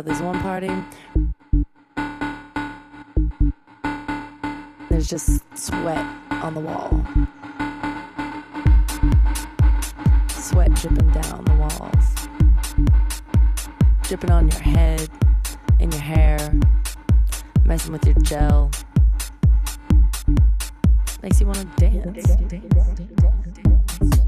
About this one party. There's just sweat on the wall. Sweat dripping down the walls. Dripping on your head, in your hair, messing with your gel. Makes you want to dance. dance, dance, dance